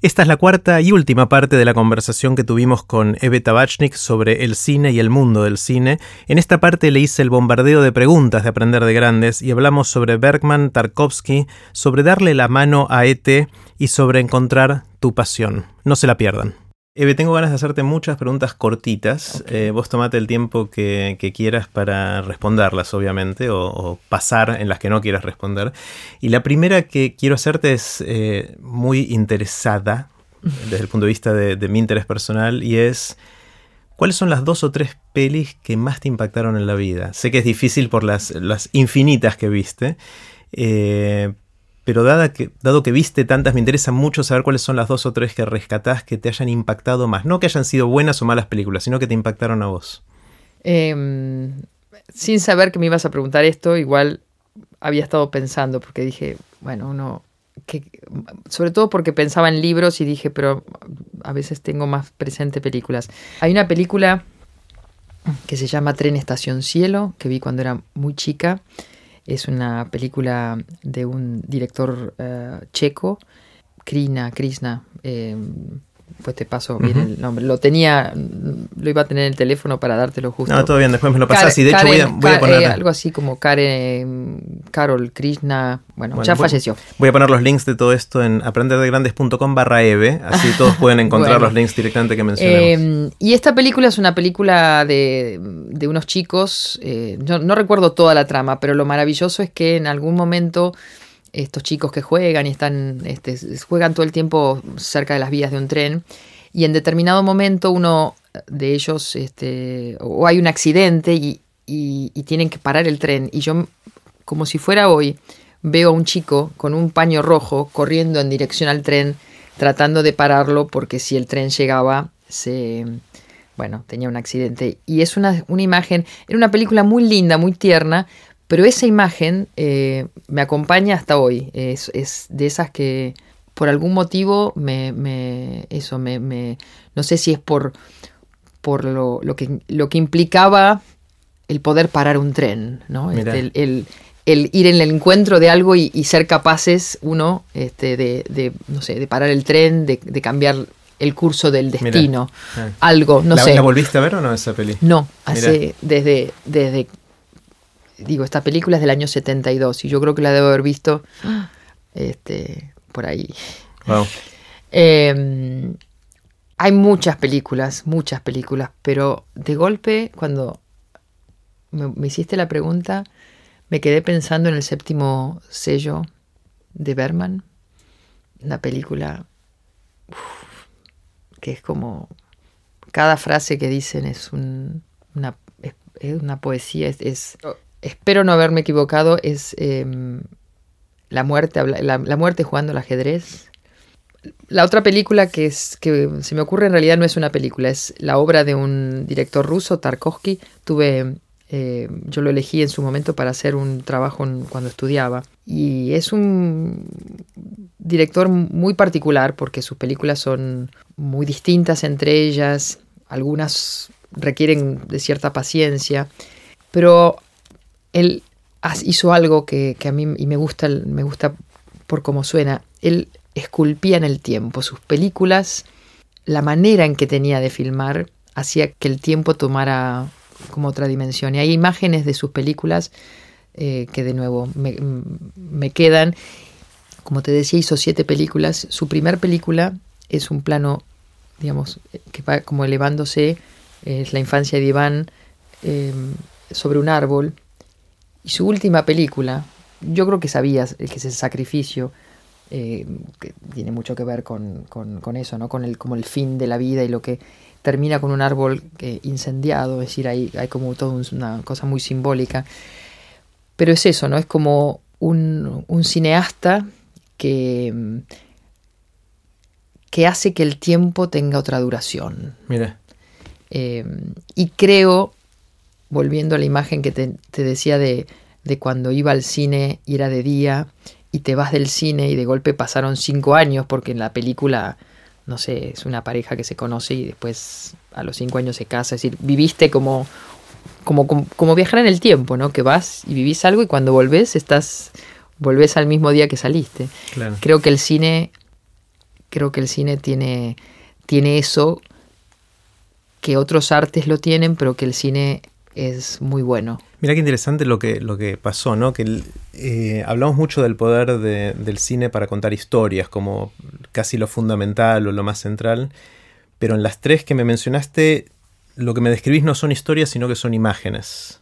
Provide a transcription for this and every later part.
Esta es la cuarta y última parte de la conversación que tuvimos con Eve Tabachnik sobre el cine y el mundo del cine. En esta parte le hice el bombardeo de preguntas de Aprender de Grandes y hablamos sobre Bergman, Tarkovsky, sobre darle la mano a ET y sobre encontrar tu pasión. No se la pierdan. Eve, tengo ganas de hacerte muchas preguntas cortitas. Eh, vos tomate el tiempo que, quieras para responderlas, obviamente, o, pasar en las que no quieras responder. Y la primera que quiero hacerte es eh, muy interesada desde el punto de vista de, mi interés personal y es... ¿Cuáles son las dos o tres pelis que más te impactaron en la vida? Sé que es difícil por las, las infinitas que viste, eh, pero que, dado que viste tantas, me interesa mucho saber cuáles son las dos o tres que rescatás que te hayan impactado más. No que hayan sido buenas o malas películas, sino que te impactaron a vos. Em, sin saber que me ibas a preguntar esto, igual había estado pensando, porque dije, bueno, uno, que, sobre todo porque pensaba en libros y dije, pero a veces tengo más presente películas. Hay una película que se llama Tren Estación Cielo, que vi cuando era muy chica es una película de un director eh, checo, Krina, Krishna. Eh, pues te paso bien el nombre. Lo tenía, lo iba a tener en el teléfono para dártelo justo. No, todo bien, después me lo pasas y de hecho voy a, voy a poner... Eh, algo así como Karen, Carol, Krishna, bueno, ya falleció. Voy a poner los links de todo esto en aprenderdegrandes.com barra eve, así todos pueden encontrar los links directamente que mencionamos. Eh, y esta película es una película de, de unos chicos, eh, no recuerdo toda la trama, pero lo maravilloso es que en algún momento estos chicos que juegan y están, este, juegan todo el tiempo cerca de las vías de un tren y en determinado momento uno de ellos, este, o hay un accidente y, tienen que parar el tren y yo, como si fuera hoy, veo a un chico con un paño rojo corriendo en dirección al tren tratando de pararlo porque si el tren llegaba se bueno, tenía un accidente. Y es una, una, imagen, era una película muy linda, muy tierna, pero esa imagen eh, me acompaña hasta hoy. Es, de esas que por algún motivo me, eso me, no sé si es por, por lo, que, lo que implicaba el poder parar un tren, ¿no? Este, el, ir en el encuentro de algo y, ser capaces, uno, este, de, no sé, de parar el tren, de, cambiar el curso del destino, ah. algo, no sé. ¿La volviste a ver o no esa peli? No, hace, desde, desde digo, esta película es del año 72 y yo creo que la debo haber visto este, por ahí. Em, hay muchas películas, muchas películas, pero de golpe, cuando me, hiciste la pregunta, me quedé pensando en el séptimo sello de Berman, una película que es como cada frase que dicen es una, una poesía, es, oh espero no haberme equivocado, es em, la, muerte, la, muerte jugando al ajedrez. La otra película que, es, que se me ocurre en realidad no es una película, es la obra de un director ruso, Tarkovsky. Tuve, eh, yo lo elegí en su momento para hacer un trabajo cuando estudiaba. Y es un director muy particular porque sus películas son muy distintas entre ellas, algunas requieren de cierta paciencia, pero él hizo algo que, a mí y me gusta, me gusta por cómo suena. Él esculpía en el tiempo. Sus películas, la manera en que tenía de filmar, hacía que el tiempo tomara como otra dimensión. Y hay imágenes de sus películas eh, que de nuevo me, quedan. Como te decía, hizo siete películas. Su primer película es un plano, digamos, que va como elevándose. Es la infancia de Iván eh, sobre un árbol y su última película, yo creo que sabías que es el sacrificio, eh, que tiene mucho que ver con, eso, ¿no? Con el, como el fin de la vida y lo que termina con un árbol eh, incendiado, es decir, hay, hay como toda una cosa muy simbólica. Pero es eso, ¿no? Es como un, cineasta que, que hace que el tiempo tenga otra duración. Mira. Eh, y creo volviendo a la imagen que te, decía de, cuando iba al cine y era de día y te vas del cine y de golpe pasaron cinco años porque en la película, no sé, es una pareja que se conoce y después a los cinco años se casa, es decir, viviste como, como, como, viajar en el tiempo, ¿no? Que vas y vivís algo y cuando volvés estás, volvés al mismo día que saliste. Creo que el cine creo que el cine tiene, tiene eso que otros artes lo tienen, pero que el cine es muy bueno. Mira qué interesante lo que, lo que pasó, ¿no? Que eh, hablamos mucho del poder del cine para contar historias, como casi lo fundamental o lo más central, pero en las tres que me mencionaste, lo que me describís no son historias, sino que son imágenes.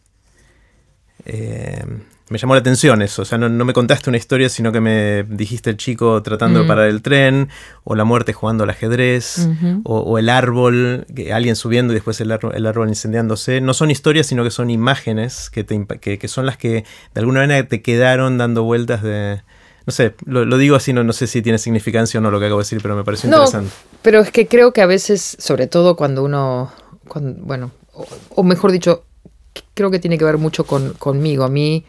Eh, me llamó la atención eso. O sea, no, me contaste una historia, sino que me dijiste el chico tratando de mm. parar el tren, o la muerte jugando al ajedrez, o, el árbol, que alguien subiendo y después el, árbol, incendiándose. No son historias, sino que son imágenes que, que, son las que de alguna manera te quedaron dando vueltas de. No sé, lo, digo así, no, no sé si tiene significancia o no lo que acabo de decir, pero me pareció interesante. Pero es que creo que a veces, sobre todo cuando uno. bueno, o, mejor dicho, creo que tiene que ver mucho con, conmigo. A mí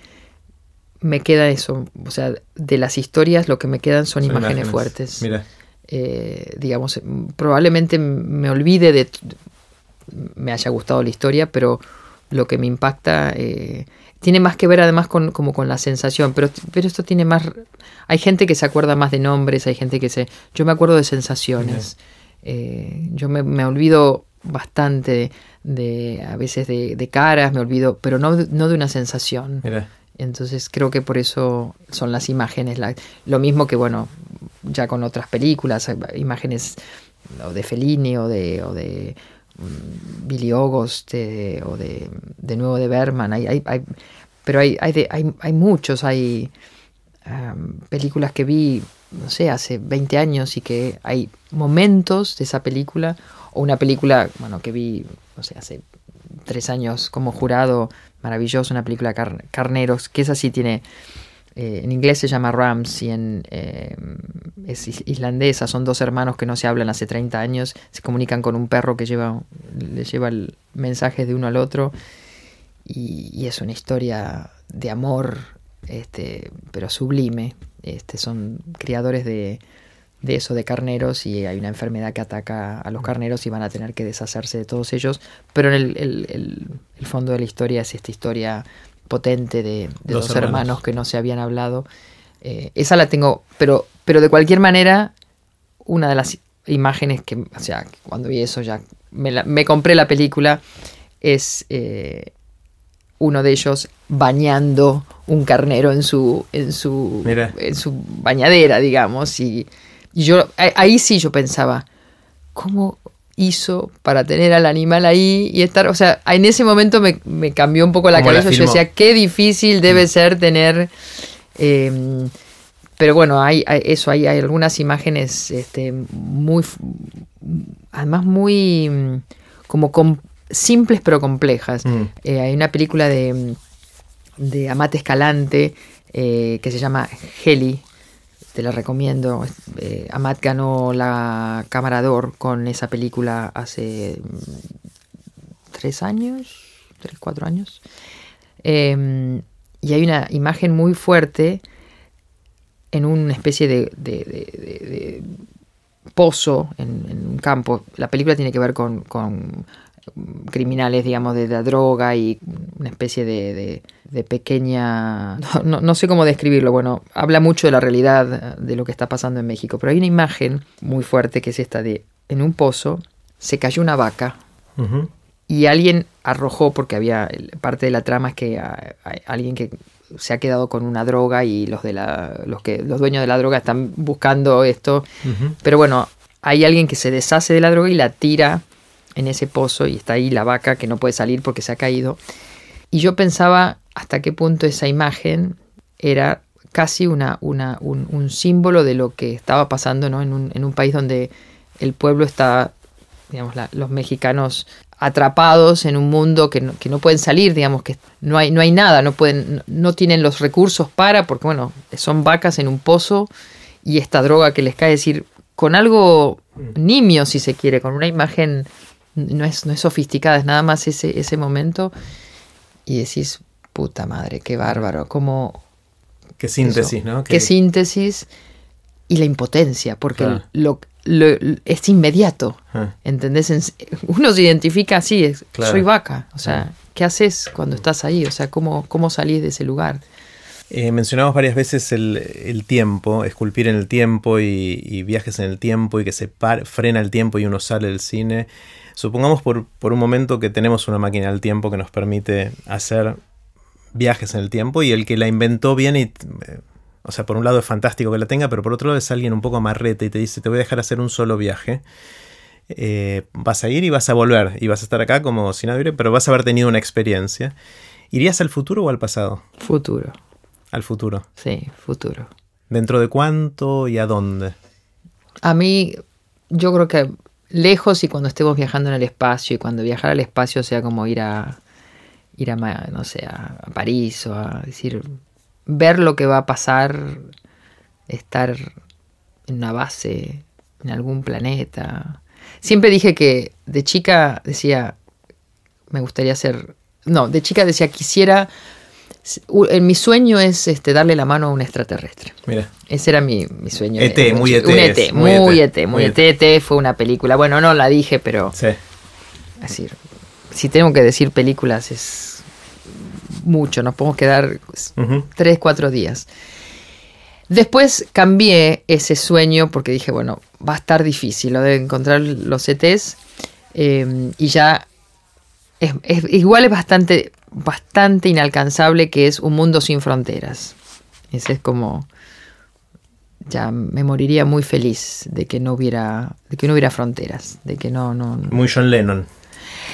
me queda eso. O sea, de las historias lo que me quedan son, imágenes, fuertes. Mira. Eh, digamos, probablemente me olvide de. me haya gustado la historia, pero lo que me impacta. Eh, tiene más que ver además con, como con la sensación, pero, pero esto tiene más... Hay gente que se acuerda más de nombres, hay gente que se... Yo me acuerdo de sensaciones. Eh, yo me, me, olvido bastante de, a veces de, de, caras, me olvido, pero no, no de una sensación. Mira. Entonces creo que por eso son las imágenes. lo mismo que, bueno, ya con otras películas, imágenes de Fellini o de, o de mm, Billy August o de, de nuevo de Berman. Hay, hay, hay pero hay, hay, hay, hay, muchos. Hay películas que vi, no sé, hace 20 años y que hay momentos de esa película. O una película, bueno, que vi, no sé, hace tres años como jurado maravilloso, una película Carneros, que esa sí tiene, eh, en inglés se llama Rams y en, eh, es islandesa, son dos hermanos que no se hablan hace 30 años, se comunican con un perro que lleva, le lleva el mensaje de uno al otro y, es una historia de amor, este, pero sublime. Este, son criadores de, de eso, de carneros, y hay una enfermedad que ataca a los carneros y van a tener que deshacerse de todos ellos. Pero en el, fondo de la historia es esta historia potente de, dos, hermanos. que no se habían hablado. Eh, esa la tengo, pero, pero de cualquier manera, una de las imágenes que, o sea, cuando vi eso ya me, compré la película, es eh, uno de ellos bañando un carnero en su, en su, en su bañadera, digamos, y y yo, ahí sí yo pensaba, ¿cómo hizo para tener al animal ahí y estar, o sea, en ese momento me, cambió un poco la cabeza, yo decía, qué difícil debe mm. ser tener... Em, pero bueno, hay, eso, hay, hay, algunas imágenes este, muy, además muy mm, como simples pero complejas. Mm. Eh, hay una película de, de Amate Escalante eh, que se llama Heli, te la recomiendo. Eh, Amat ganó la Cámara con esa película hace mm, tres años, tres, cuatro años. Em, y hay una imagen muy fuerte en una especie de, pozo en, un campo. La película tiene que ver con criminales, digamos, de la droga y una especie de, pequeña... No, sé cómo describirlo, bueno, habla mucho de la realidad de lo que está pasando en México, pero hay una imagen muy fuerte que es esta de, en un pozo se cayó una vaca y alguien arrojó, porque había, parte de la trama es que hay alguien que se ha quedado con una droga y los, de la, los, que, los dueños de la droga están buscando esto, pero bueno, hay alguien que se deshace de la droga y la tira en ese pozo y está ahí la vaca que no puede salir porque se ha caído. Y yo pensaba hasta qué punto esa imagen era casi una, una, un, símbolo de lo que estaba pasando ¿no? en, un, en un país donde el pueblo está, digamos, los mexicanos atrapados en un mundo que no, que no, pueden salir, digamos, que no hay, no hay nada, no, pueden, no tienen los recursos para, porque bueno, son vacas en un pozo y esta droga que les cae, decir, con algo nimio, si se quiere, con una imagen no es, no es sofisticada, es nada más ese, ese momento y decís, puta madre, qué bárbaro, como... Qué síntesis, ¿no? Qué... síntesis y la impotencia, porque lo, es inmediato, ah. ¿entendés? Uno se identifica así, soy vaca, o sea, ¿qué haces cuando estás ahí? O sea, ¿cómo, cómo salís de ese lugar? Eh, mencionamos varias veces el, tiempo, esculpir en el tiempo y, viajes en el tiempo y que se frena el tiempo y uno sale del cine. Supongamos por, un momento que tenemos una máquina del tiempo que nos permite hacer viajes en el tiempo y el que la inventó bien. Eh, o sea, por un lado es fantástico que la tenga, pero por otro lado es alguien un poco amarrete y te dice, te voy a dejar hacer un solo viaje. Eh, vas a ir y vas a volver y vas a estar acá como sin aire, pero vas a haber tenido una experiencia. ¿Irías al futuro o al pasado? Futuro. Al futuro. Sí, futuro. ¿Dentro de cuánto y a dónde? A mí, yo creo que lejos y cuando estemos viajando en el espacio y cuando viajar al espacio sea como ir a ir a no sé a, París o a decir ver lo que va a pasar estar en una base en algún planeta siempre dije que de chica decía me gustaría ser no de chica decía quisiera mi sueño es este, darle la mano a un extraterrestre. Mira. Ese era mi, sueño. ET, muy ET. Un ET, muy, ET, muy ET. ET. fue una película. Bueno, no la dije, pero. Sí. Así, si tengo que decir películas es mucho. Nos podemos quedar tres, cuatro días. Después cambié ese sueño porque dije, bueno, va a estar difícil lo de encontrar los ETs. Eh, y ya es, igual es bastante bastante inalcanzable que es un mundo sin fronteras. Ese es como ya me moriría muy feliz de que no hubiera de que no hubiera fronteras, de que no no muy John Lennon.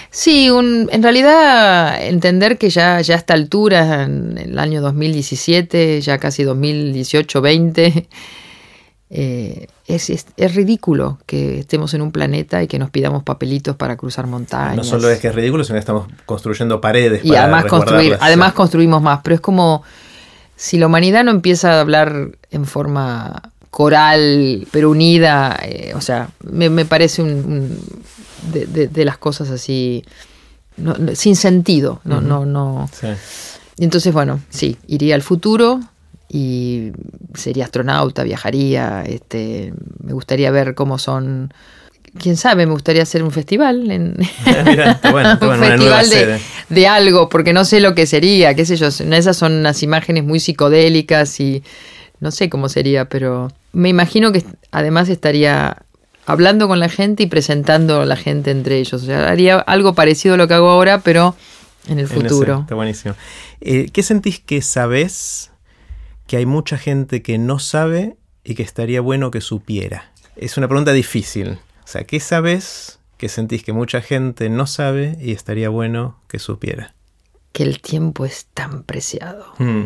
Sí, un, en realidad entender que ya, ya a esta altura, en el año 2017, ya casi 2018-20, eh, es, es, ridículo que estemos en un planeta y que nos pidamos papelitos para cruzar montañas. No solo es que es ridículo, sino que estamos construyendo paredes. Y además, construir, además construimos más, pero es como si la humanidad no empieza a hablar en forma coral, pero unida, eh, o sea, me, parece un, de, las cosas así, sin sentido, no, no, no. Y entonces, bueno, sí, iría al futuro, y sería astronauta, viajaría, este, me gustaría ver cómo son quién sabe, me gustaría hacer un festival en un festival de, algo, porque no sé lo que sería, qué sé yo, esas son unas imágenes muy psicodélicas y no sé cómo sería, pero me imagino que además estaría hablando con la gente y presentando a la gente entre ellos, o sea, haría algo parecido a lo que hago ahora, pero en el futuro. está buenísimo. Eh, ¿Qué sentís que sabes que hay mucha gente que no sabe y que estaría bueno que supiera? Es una pregunta difícil. O sea, ¿qué sabes que sentís que mucha gente no sabe y estaría bueno que supiera? Que el tiempo es tan preciado. Mm.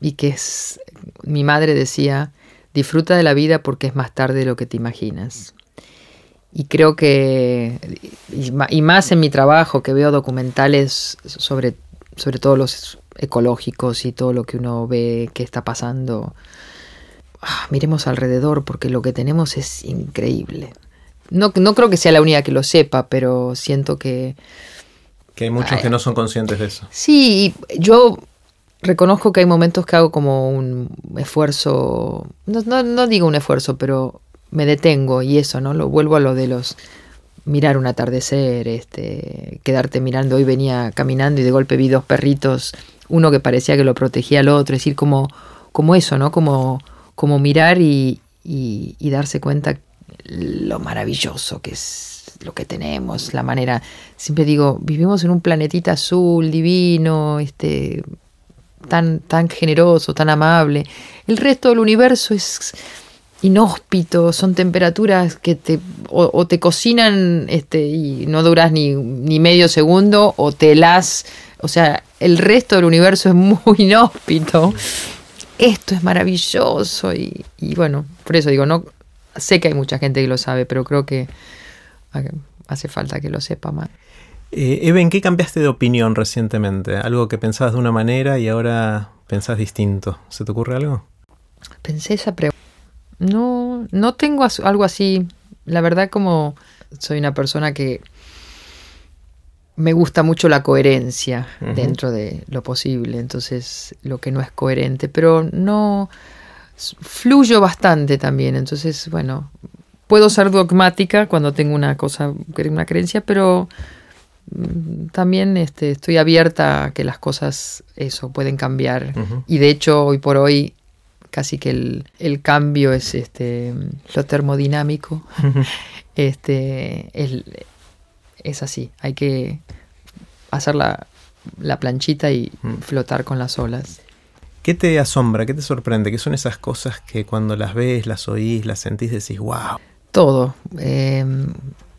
Y que es, mi madre decía, disfruta de la vida porque es más tarde de lo que te imaginas. Y creo que, y más en mi trabajo, que veo documentales sobre, sobre todo los ecológicos y todo lo que uno ve que está pasando, ah, miremos alrededor porque lo que tenemos es increíble. No, no creo que sea la única que lo sepa, pero siento que... Que hay muchos que no son conscientes de eso. Sí, yo reconozco que hay momentos que hago como un esfuerzo, no, no, no digo un esfuerzo, pero me detengo y eso, ¿no? Lo vuelvo a lo de los mirar un atardecer, este, quedarte mirando. Hoy venía caminando y de golpe vi dos perritos uno que parecía que lo protegía al otro, es decir, como, como eso, ¿no? Como, como mirar y, y, darse cuenta lo maravilloso que es lo que tenemos, la manera, siempre digo, vivimos en un planetita azul, divino, este, tan, tan generoso, tan amable. El resto del universo es inhóspito, son temperaturas que te o, te cocinan este, y no duras ni, ni medio segundo o te las o sea, el resto del universo es muy inhóspito. Esto es maravilloso y, bueno, por eso digo, no sé que hay mucha gente que lo sabe, pero creo que hace falta que lo sepa más. Eh, Eben, ¿qué cambiaste de opinión recientemente? Algo que pensabas de una manera y ahora pensás distinto. ¿Se te ocurre algo? Pensé esa pregunta. No, no tengo algo así. La verdad como soy una persona que me gusta mucho la coherencia dentro de lo posible, entonces lo que no es coherente, pero no fluyo bastante también, entonces bueno, puedo ser dogmática cuando tengo una cosa, una creencia, pero mm, también este, estoy abierta a que las cosas, eso, pueden cambiar. Y de hecho, hoy por hoy, casi que el, cambio es este, lo termodinámico. este, es así, hay que hacer la, la planchita y flotar con las olas. ¿Qué te asombra? ¿Qué te sorprende? ¿Qué son esas cosas que cuando las ves, las oís, las sentís, decís, wow? Todo. Em,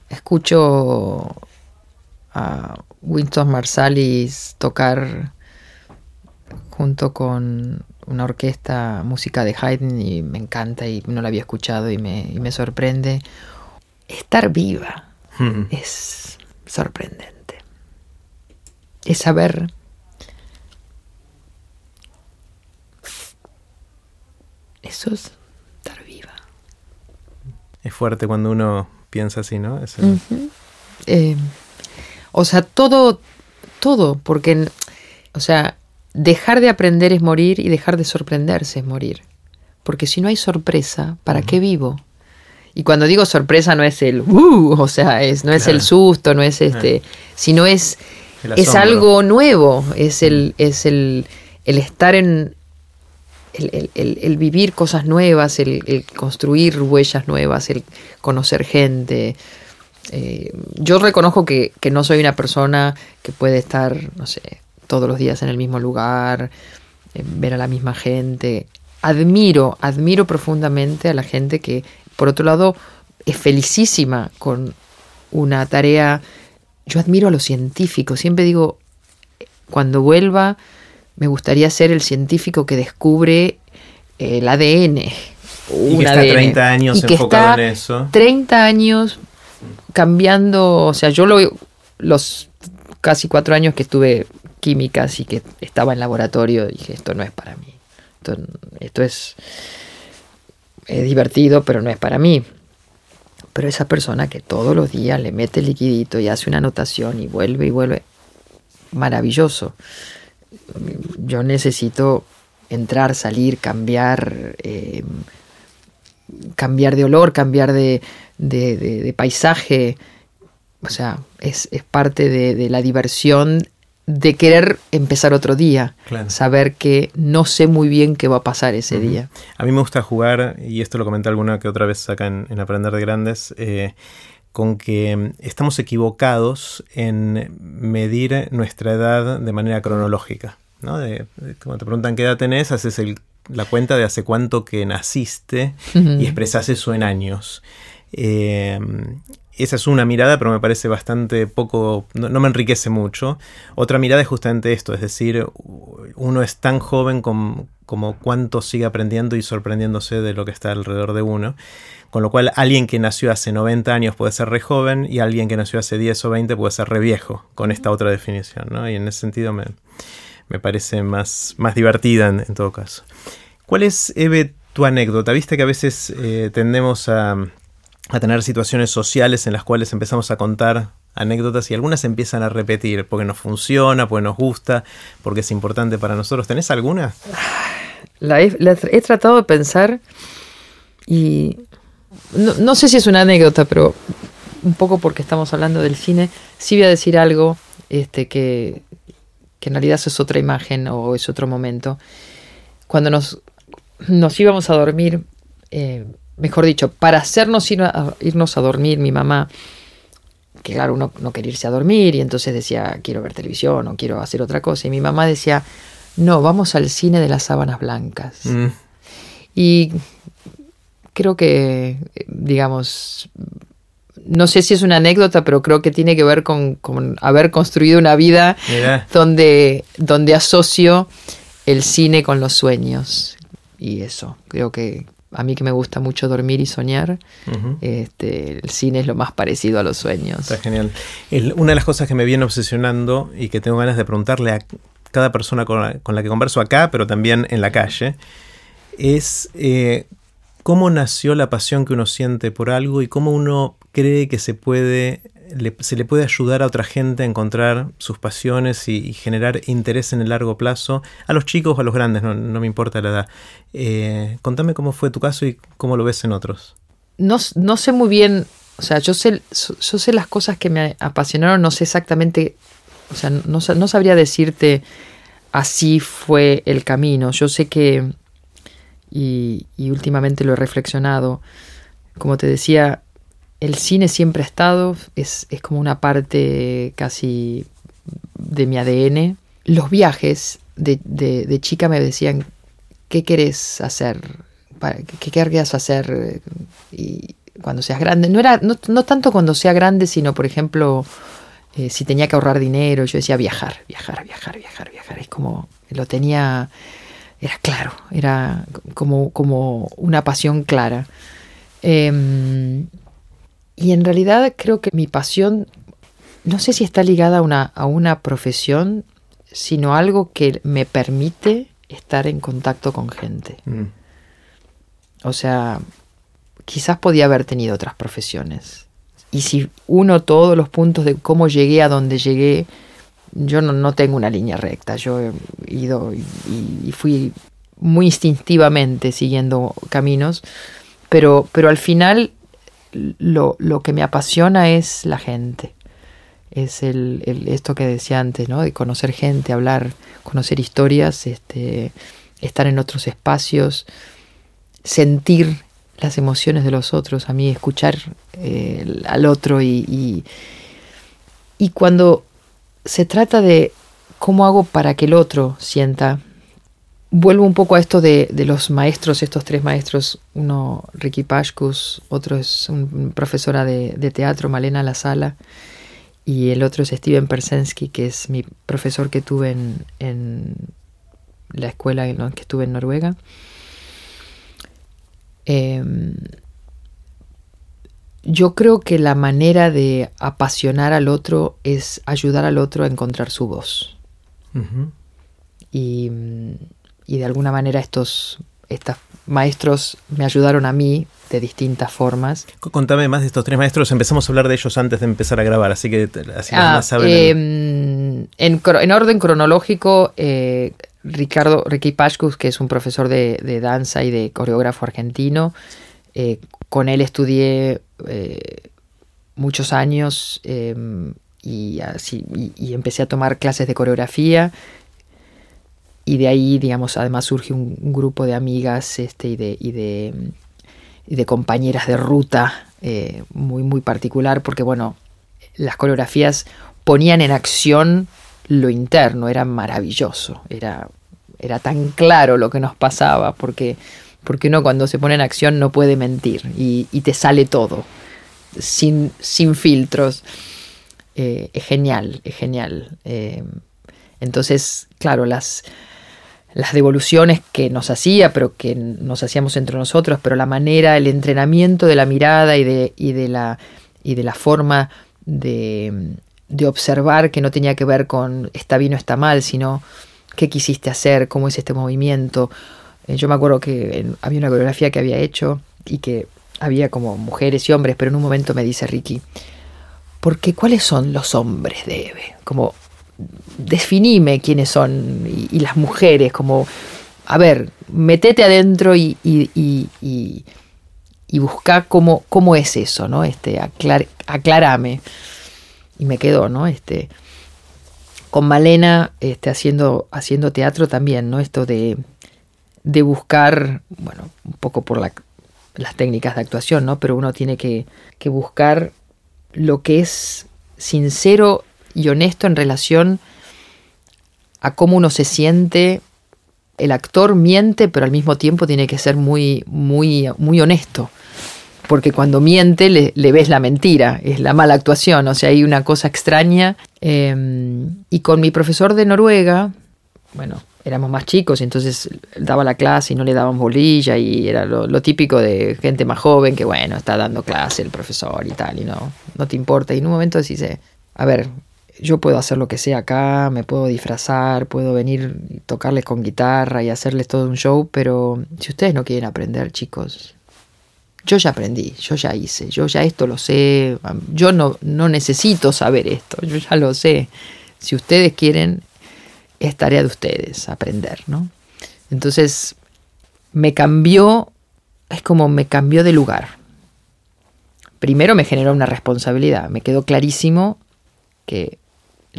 escucho a Winston Marsalis tocar junto con una orquesta música de Haydn y me encanta y no la había escuchado y me, y me sorprende. Estar viva es sorprendente. Es saber Eso es estar viva. Es fuerte cuando uno piensa así, ¿no? Eh, o sea, todo, todo, porque, o sea, dejar de aprender es morir y dejar de sorprenderse es morir. Porque si no hay sorpresa, ¿para qué vivo? Y cuando digo sorpresa no es el uh, o sea, es, no es el susto, no es este, sino es, es algo nuevo, es el, es el, el estar en, el, vivir cosas nuevas, el, construir huellas nuevas, el conocer gente. Eh, yo reconozco que, no soy una persona que puede estar, no sé, todos los días en el mismo lugar, eh, ver a la misma gente. Admiro, admiro profundamente a la gente que, por otro lado, es felicísima con una tarea. Yo admiro a los científicos, siempre digo, cuando vuelva, me gustaría ser el científico que descubre el ADN. y que está 30 años enfocado en eso. 30 años cambiando, o sea, yo lo, los casi cuatro años que estuve químicas y que estaba en laboratorio, dije, esto no es para mí. Esto, es, es divertido, pero no es para mí. Pero esa persona que todos los días le mete el liquidito y hace una anotación y vuelve y vuelve, maravilloso yo necesito entrar, salir, cambiar, eh, cambiar de olor, cambiar de, paisaje. O sea, es, parte de, la diversión de querer empezar otro día, saber que no sé muy bien qué va a pasar ese día. A mí me gusta jugar, y esto lo comenté alguna que otra vez acá en, Aprender de Grandes, eh, con que estamos equivocados en medir nuestra edad de manera cronológica. ¿no? De, cuando te preguntan qué edad tenés, haces la cuenta de hace cuánto que naciste y expresas eso en años. Eh, esa es una mirada, pero me parece bastante poco, no, me enriquece mucho. Otra mirada es justamente esto, es decir, uno es tan joven como, como cuánto sigue aprendiendo y sorprendiéndose de lo que está alrededor de uno. Con lo cual, alguien que nació hace 90 años puede ser re joven y alguien que nació hace 10 o 20 puede ser re viejo, con esta otra definición. ¿no? Y en ese sentido me, me parece más, más divertida en, todo caso. ¿Cuál es, Eve, tu anécdota? Viste que a veces eh, tendemos a, tener situaciones sociales en las cuales empezamos a contar anécdotas y algunas empiezan a repetir porque nos funciona, porque nos gusta, porque es importante para nosotros. ¿Tenés alguna? La he, tratado de pensar y no, sé si es una anécdota, pero un poco porque estamos hablando del cine, sí voy a decir algo este, que, que en realidad es otra imagen o es otro momento. Cuando nos, nos íbamos a dormir, eh, mejor dicho, para hacernos irnos a dormir, mi mamá, que claro, uno no quería irse a dormir y entonces decía, quiero ver televisión o quiero hacer otra cosa. Y mi mamá decía, no, vamos al cine de las sábanas blancas. Mm. Y creo que, digamos, no sé si es una anécdota, pero creo que tiene que ver con, haber construido una vida donde, donde asocio el cine con los sueños. Y eso, creo que a mí que me gusta mucho dormir y soñar, este, el cine es lo más parecido a los sueños. Está genial. una de las cosas que me viene obsesionando y que tengo ganas de preguntarle a cada persona con la, que converso acá, pero también en la calle, es eh, cómo nació la pasión que uno siente por algo y cómo uno cree que se puede se le puede ayudar a otra gente a encontrar sus pasiones y, generar interés en el largo plazo, a los chicos o a los grandes, no, me importa la edad. Eh, contame cómo fue tu caso y cómo lo ves en otros. No, sé muy bien o sea, yo sé, yo sé las cosas que me apasionaron, no sé exactamente, o sea, no, no sabría decirte así fue el camino. Yo sé que, y, y últimamente lo he reflexionado, como te decía, el cine siempre ha estado, es, es, como una parte casi de mi ADN. Los viajes de, de, chica me decían, ¿qué querés hacer? ¿Qué querrías hacer y cuando seas grande? No, era, no, no tanto cuando sea grande, sino, por ejemplo, eh, si tenía que ahorrar dinero, yo decía viajar, viajar, viajar, viajar, viajar. Es como, lo tenía, era claro, era como, como una pasión clara. Eh, y en realidad creo que mi pasión, no sé si está ligada a una, a una profesión, sino algo que me permite estar en contacto con gente. Mm. O sea, quizás podía haber tenido otras profesiones. Y si uno todos los puntos de cómo llegué a donde llegué, yo no, no tengo una línea recta. Yo he ido y, y, fui muy instintivamente siguiendo caminos, pero, pero al final lo, lo, que me apasiona es la gente. Es el, el, esto que decía antes, ¿no? De conocer gente, hablar, conocer historias, este, estar en otros espacios, sentir las emociones de los otros, a mí escuchar eh, al otro y, y, y cuando se trata de cómo hago para que el otro sienta vuelvo un poco a esto de, de, los maestros, estos tres maestros, uno Ricky Pashkus, otro es una profesora de, de, teatro, Malena La Sala, y el otro es Steven Persensky, que es mi profesor que tuve en, en la escuela en la que estuve en Noruega. Eh, yo creo que la manera de apasionar al otro es ayudar al otro a encontrar su voz. Uh -huh. Y y de alguna manera estos, estos maestros me ayudaron a mí de distintas formas. Contame más de estos tres maestros. Empezamos a hablar de ellos antes de empezar a grabar, así que así ah, más saben. Eh, en, en, orden cronológico, eh, Ricardo Ricky Pashkus, que es un profesor de, de danza y de coreógrafo argentino, eh, con él estudié eh, muchos años y, así, y, y empecé a tomar clases de coreografía y de ahí, digamos, además surge un, grupo de amigas este, y, de, y, de, compañeras de ruta eh, muy, muy particular, porque, bueno, las coreografías ponían en acción lo interno, era maravilloso, era, era tan claro lo que nos pasaba, porque, porque uno cuando se pone en acción no puede mentir y, y te sale todo, sin, sin filtros. Eh, es genial, es genial. Eh, entonces, claro, las, las devoluciones que nos hacía, pero que nos hacíamos entre nosotros, pero la manera, el entrenamiento de la mirada y de, y de, la, y de la forma de, de observar que no tenía que ver con está bien o está mal, sino qué quisiste hacer, cómo es este movimiento. Eh, yo me acuerdo que había una coreografía que había hecho y que había como mujeres y hombres, pero en un momento me dice Ricky, porque ¿cuáles son los hombres de Eve? Como definime quiénes son y, las mujeres, como, a ver, metete adentro y, y, y, busca cómo, cómo es eso, ¿no? Este, aclar, aclarame. Y me quedó, ¿no? Este, con Malena este, haciendo, haciendo teatro también, ¿no? Esto de, de buscar, bueno, un poco por la, las técnicas de actuación, ¿no? Pero uno tiene que, que buscar lo que es sincero y honesto en relación a cómo uno se siente. El actor miente, pero al mismo tiempo tiene que ser muy, muy, muy honesto. Porque cuando miente le, ves la mentira, es la mala actuación, o sea, hay una cosa extraña. Eh, y con mi profesor de Noruega, bueno, éramos más chicos entonces daba la clase y no le daban bolilla y era lo, típico de gente más joven que bueno, está dando clase el profesor y tal y no, no te importa. Y en un momento decís, a ver, yo puedo hacer lo que sea acá, me puedo disfrazar, puedo venir y tocarles con guitarra y hacerles todo un show, pero si ustedes no quieren aprender, chicos, yo ya aprendí, yo ya hice, yo ya esto lo sé, yo no, no necesito saber esto, yo ya lo sé. Si ustedes quieren, es tarea de ustedes aprender, ¿no? Entonces, me cambió, es como me cambió de lugar, primero me generó una responsabilidad. Me quedó clarísimo que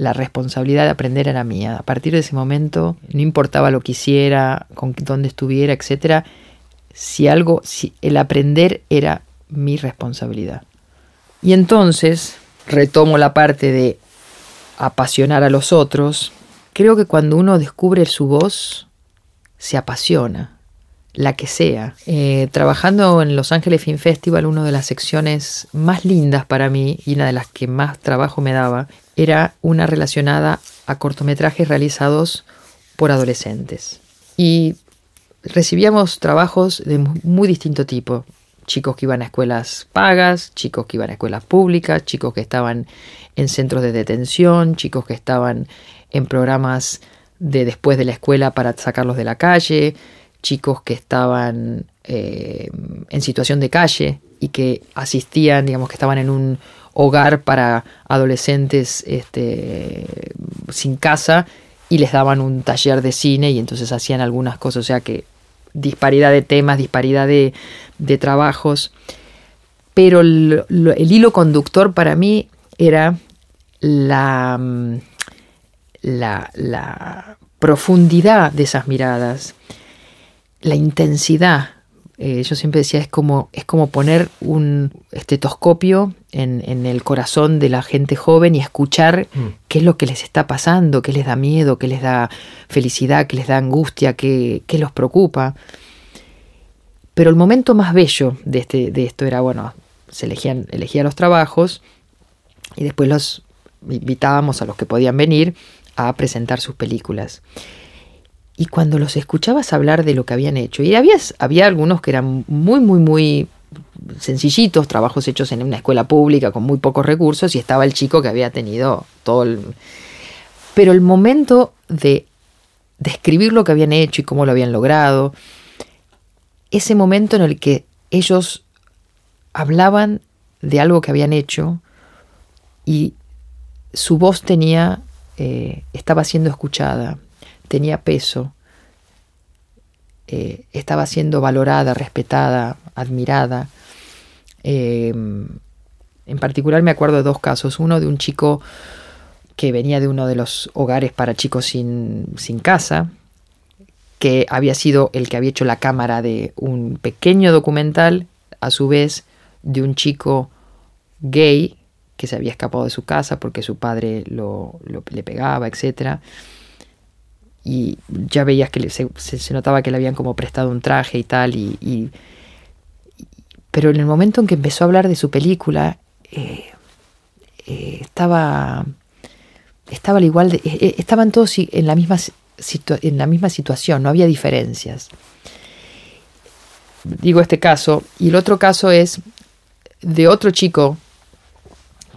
la responsabilidad de aprender era mía. A partir de ese momento, no importaba lo que hiciera, con dónde estuviera, etcétera, si algo, si el aprender era mi responsabilidad. Y entonces retomo la parte de apasionar a los otros. Creo que cuando uno descubre su voz, se apasiona, la que sea. Eh, trabajando en Los Ángeles Film Festival, una de las secciones más lindas para mí y una de las que más trabajo me daba era una relacionada a cortometrajes realizados por adolescentes. Y recibíamos trabajos de muy distinto tipo. Chicos que iban a escuelas pagas, chicos que iban a escuelas públicas, chicos que estaban en centros de detención, chicos que estaban en programas de después de la escuela para sacarlos de la calle, chicos que estaban eh, en situación de calle y que asistían, digamos, que estaban en un hogar para adolescentes este, sin casa y les daban un taller de cine y entonces hacían algunas cosas, o sea que disparidad de temas, disparidad de, trabajos, pero el, hilo conductor para mí era la, la profundidad de esas miradas, la intensidad. Eh, yo siempre decía, es como, es como poner un estetoscopio en, el corazón de la gente joven y escuchar mm. qué es lo que les está pasando, qué les da miedo, qué les da felicidad, qué les da angustia, qué, qué los preocupa. Pero el momento más bello de, este, de esto era, bueno, se elegían, elegía los trabajos y después los invitábamos a los que podían venir a presentar sus películas. Y cuando los escuchabas hablar de lo que habían hecho, y había, había algunos que eran muy, muy, muy sencillitos, trabajos hechos en una escuela pública con muy pocos recursos, y estaba el chico que había tenido todo el... Pero el momento de describir lo que habían hecho y cómo lo habían logrado, ese momento en el que ellos hablaban de algo que habían hecho y su voz tenía, eh, estaba siendo escuchada, tenía peso, eh, estaba siendo valorada, respetada, admirada. Eh, en particular me acuerdo de dos casos. Uno de un chico que venía de uno de los hogares para chicos sin, sin casa, que había sido el que había hecho la cámara de un pequeño documental, a su vez, de un chico gay que se había escapado de su casa porque su padre lo, le pegaba, etcétera y ya veías que se, se, notaba que le habían como prestado un traje y tal, pero en el momento en que empezó a hablar de su película, eh, eh, estaba, estaba al igual de, eh, estaban todos en la, misma en la misma situación, no había diferencias. Digo este caso, y el otro caso es de otro chico,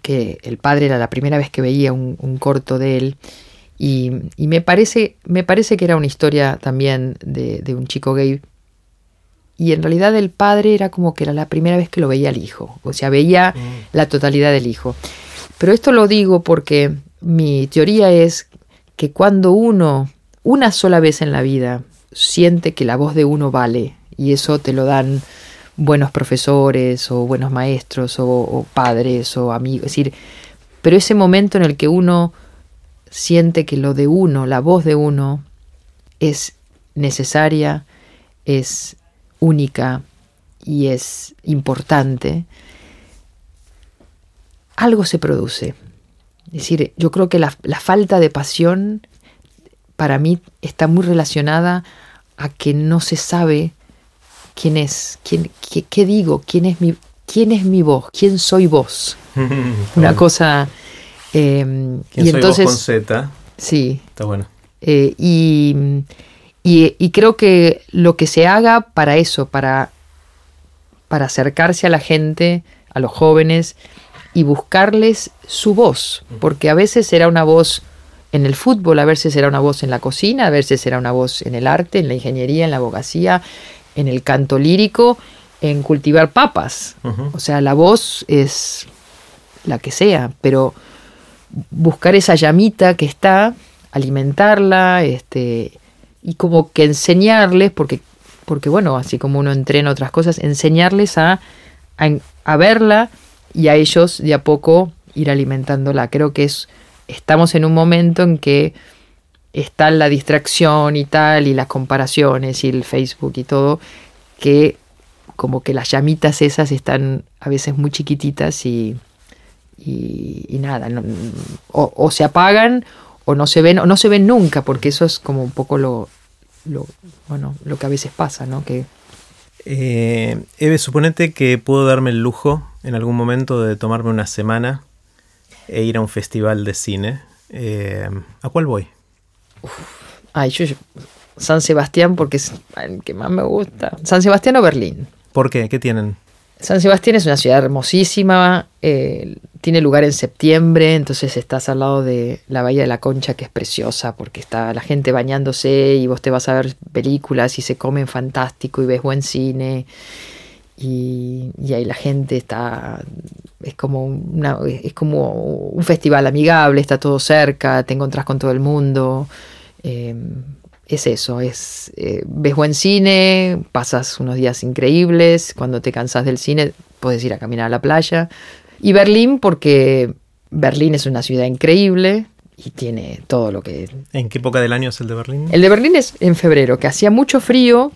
que el padre era la primera vez que veía un corto de él, y, me, parece, me parece que era una historia también de, un chico gay. Y en realidad el padre era como que era la primera vez que lo veía al hijo. O sea, veía mm. la totalidad del hijo. Pero esto lo digo porque mi teoría es que cuando uno, una sola vez en la vida, siente que la voz de uno vale, y eso te lo dan buenos profesores o buenos maestros o, o padres o amigos, es decir, pero ese momento en el que uno siente que lo de uno, la voz de uno, es necesaria, es única y es importante, algo se produce. Es decir, yo creo que la, falta de pasión para mí está muy relacionada a que no se sabe quién es, quién, qué, digo, quién es, mi, quién es mi voz, quién soy vos. Una cosa Em, y entonces, con Z? Sí. Está bueno. Eh, y, creo que lo que se haga para eso, para, para acercarse a la gente, a los jóvenes, y buscarles su voz, porque a veces será una voz en el fútbol, a veces será una voz en la cocina, a veces será una voz en el arte, en la ingeniería, en la abogacía, en el canto lírico, en cultivar papas. O sea, la voz es la que sea, pero buscar esa llamita que está, alimentarla, este, y como que enseñarles, porque, porque bueno, así como uno entrena otras cosas, enseñarles a, a, verla y a ellos de a poco ir alimentándola. Creo que es, estamos en un momento en que está la distracción y tal, y las comparaciones y el Facebook y todo, que como que las llamitas esas están a veces muy chiquititas y, y, nada, o, se apagan o no se ven, o no se ven nunca, porque eso es como un poco lo, lo bueno, lo que a veces pasa, ¿no? Que, eh, Eve, suponete que puedo darme el lujo en algún momento de tomarme una semana e ir a un festival de cine. Eh, ¿A cuál voy? Ay, yo, San Sebastián porque es el que más me gusta. San Sebastián o Berlín. ¿Por qué? ¿Qué tienen? San Sebastián es una ciudad hermosísima, eh, tiene lugar en septiembre, entonces estás al lado de la Bahía de la Concha, que es preciosa, porque está la gente bañándose y vos te vas a ver películas y se comen fantástico y ves buen cine. Y, ahí la gente está, es como, es como un festival amigable, está todo cerca, te encontrás con todo el mundo. Eh, es eso, es eh, ves buen cine, pasas unos días increíbles, cuando te cansas del cine puedes ir a caminar a la playa. Y Berlín porque Berlín es una ciudad increíble y tiene todo lo que... ¿En qué época del año es el de Berlín? El de Berlín es en febrero, que hacía mucho frío,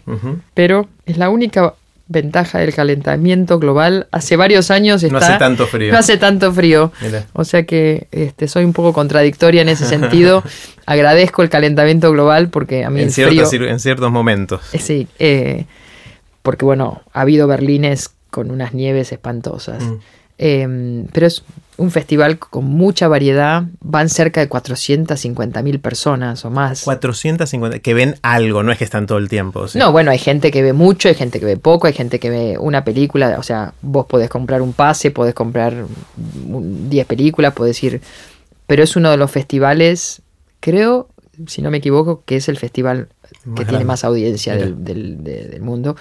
pero es la única ventaja del calentamiento global. Hace varios años está, No hace tanto frío. No hace tanto frío. O sea que este, soy un poco contradictoria en ese sentido. Agradezco el calentamiento global porque a mí en el ciertos, En ciertos momentos. Eh, sí, eh, porque bueno, ha habido berlines con unas nieves espantosas. Mm. Em, pero es un festival con mucha variedad. Van cerca de 450 mil personas o más. 450, que ven algo, no es que están todo el tiempo. No, bueno, hay gente que ve mucho, hay gente que ve poco, hay gente que ve una película. O sea, vos podés comprar un pase, podés comprar 10 películas, podés ir. Pero es uno de los festivales, creo, si no me equivoco, que es el festival que tiene más audiencia del, del mundo.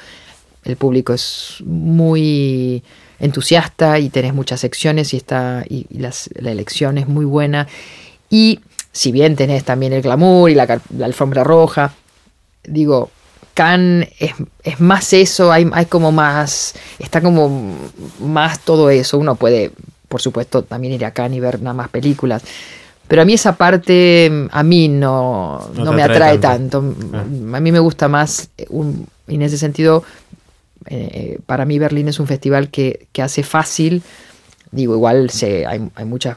El público es muy entusiasta y tenés muchas secciones y, está, y, la elección es muy buena. Y si bien tenés también el glamour y la, alfombra roja, digo, Cannes es, más eso, hay, hay, como más, está como más todo eso. Uno puede, por supuesto, también ir a Cannes y ver nada más películas. Pero a mí esa parte, a mí no, no, me atrae tanto. Ah. A mí me gusta más, un, en ese sentido, eh, para mí Berlín es un festival que, hace fácil, digo, igual se, hay, muchas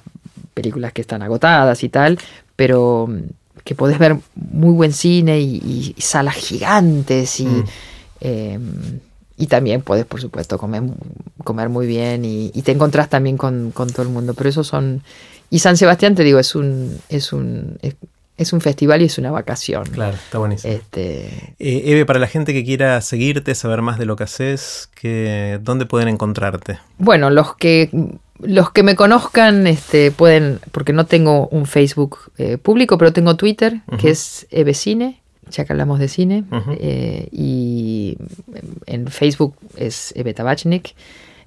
películas que están agotadas y tal, pero mm, que podés ver muy buen cine y, salas gigantes y, mm. em, y también podés, por supuesto, comer, comer muy bien y, te encontrás también con, todo el mundo. Pero esos son... Y San Sebastián, te digo, es un... Es un es un festival y es una vacación. Claro, está buenísimo. Este... Eh, Eve, para la gente que quiera seguirte, saber más de lo que haces, que, ¿dónde pueden encontrarte? Bueno, los que los que me conozcan este, pueden, porque no tengo un Facebook eh, público, pero tengo Twitter, que es Evecine, ya que hablamos de cine, eh, y en Facebook es Eve Tabachnik,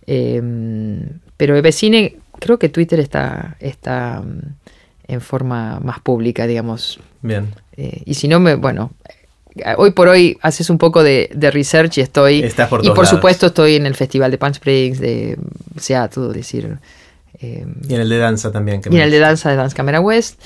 em, pero Evecine, creo que Twitter está, está en forma más pública, digamos. Bien. Eh, y si no, me, bueno, hoy por hoy haces un poco de, research y estoy... Estás por y por supuesto estoy en el Festival de Palm Springs, de Seattle, decir... Eh, y en el de danza también. y en el de danza de Dance Camera West.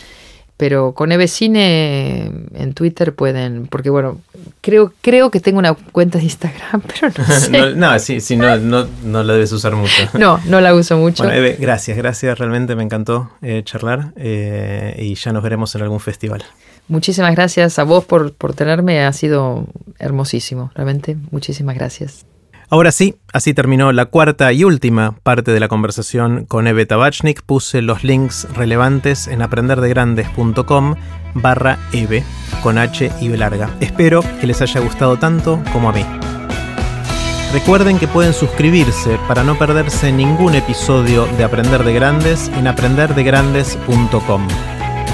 Pero con Evecine en Twitter pueden, porque bueno, creo, creo que tengo una cuenta de Instagram, pero no sé. no, sí, sí, no, no, no, la debes usar mucho. No, no la uso mucho. Bueno, Eve, gracias, gracias, realmente me encantó eh, charlar eh, y ya nos veremos en algún festival. Muchísimas gracias a vos por, por tenerme, ha sido hermosísimo, realmente, muchísimas gracias. Ahora sí, así terminó la cuarta y última parte de la conversación con Eve Tabachnik. Puse los links relevantes en aprenderdegrandes.com barra Eve con H y B larga. Espero que les haya gustado tanto como a mí. Recuerden que pueden suscribirse para no perderse ningún episodio de Aprender de Grandes en aprenderdegrandes.com.